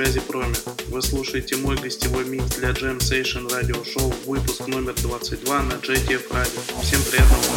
связи Проме. Вы слушаете мой гостевой микс для Jam Session Radio Show, выпуск номер 22 на JTF Radio. Всем приятного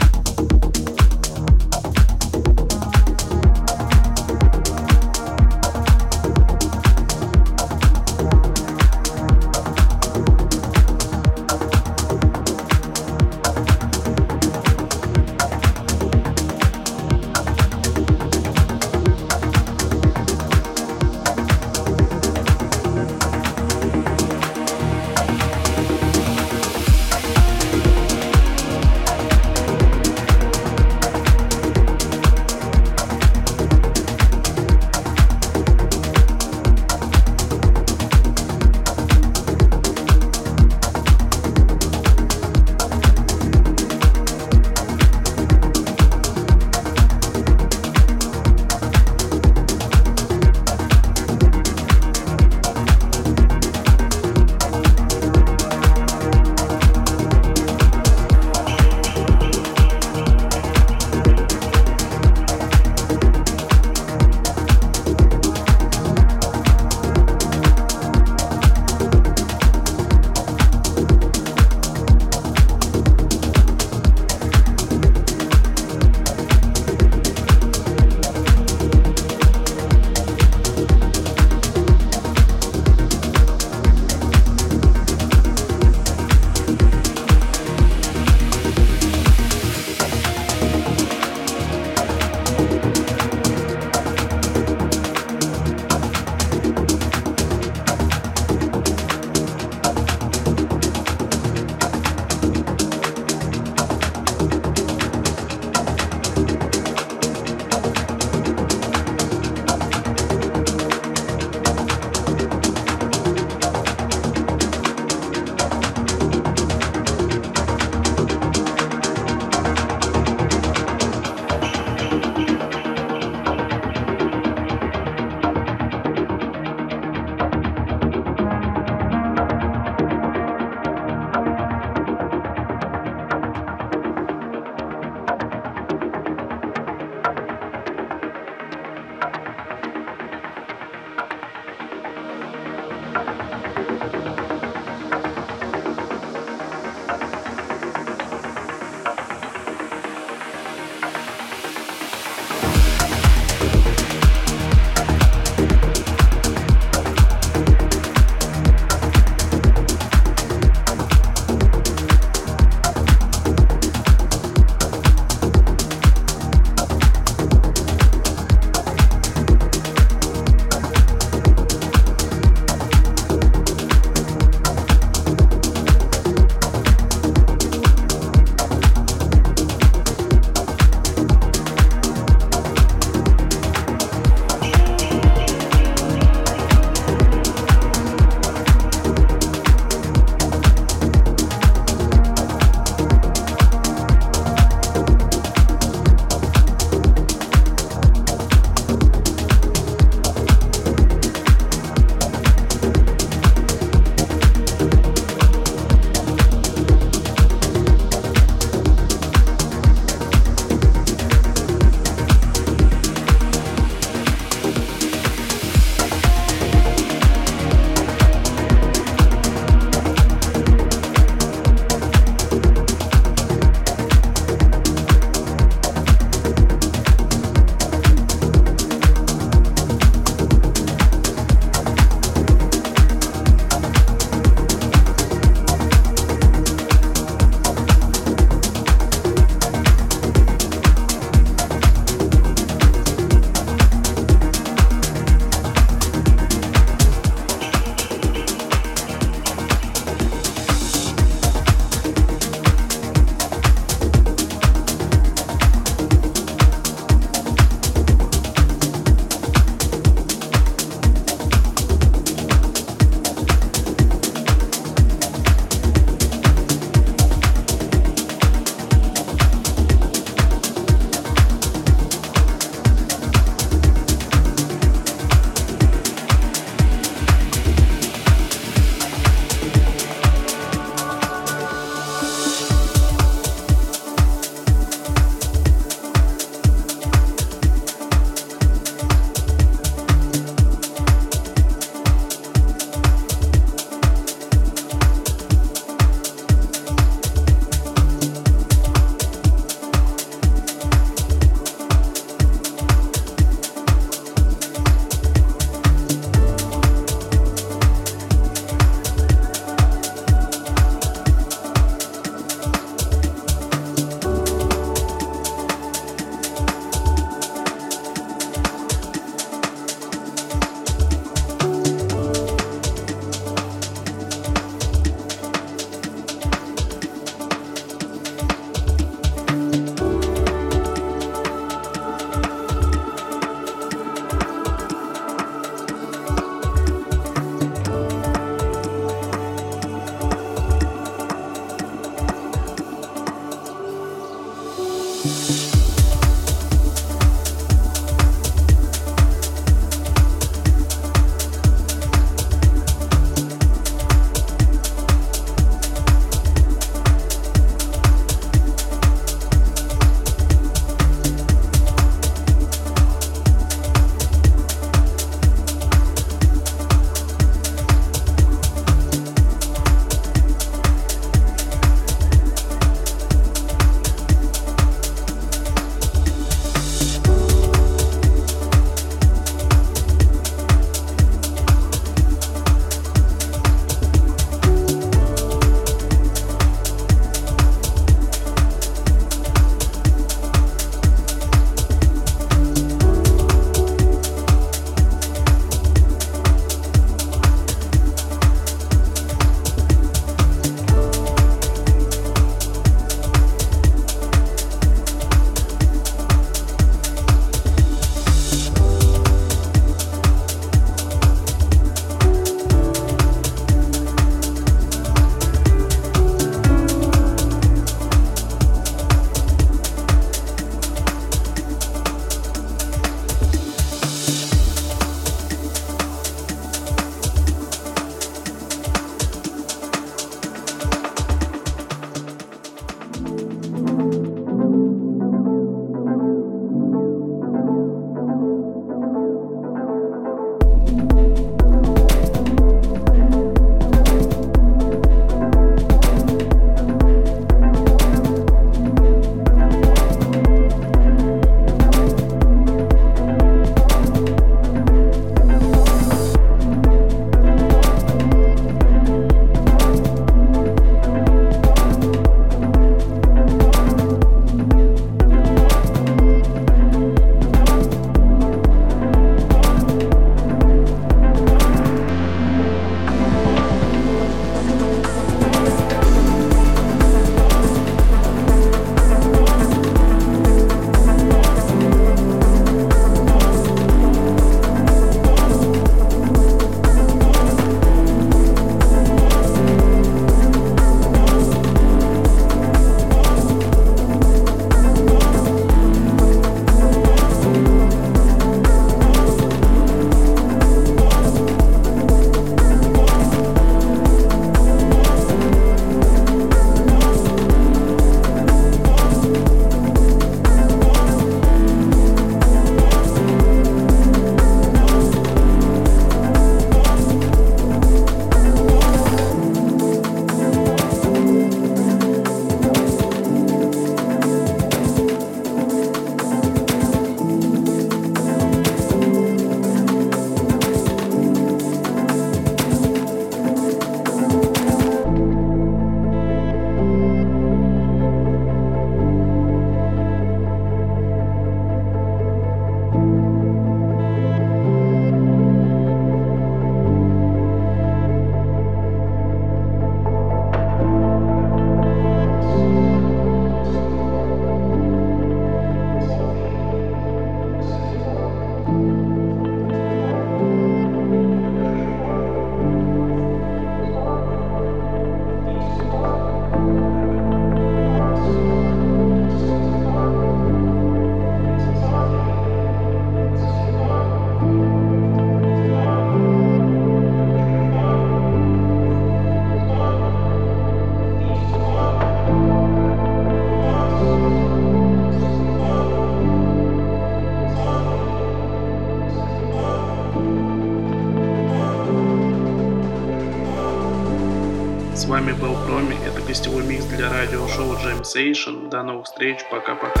вами был Проми, это гостевой микс для радиошоу Jam Station. До новых встреч, пока-пока.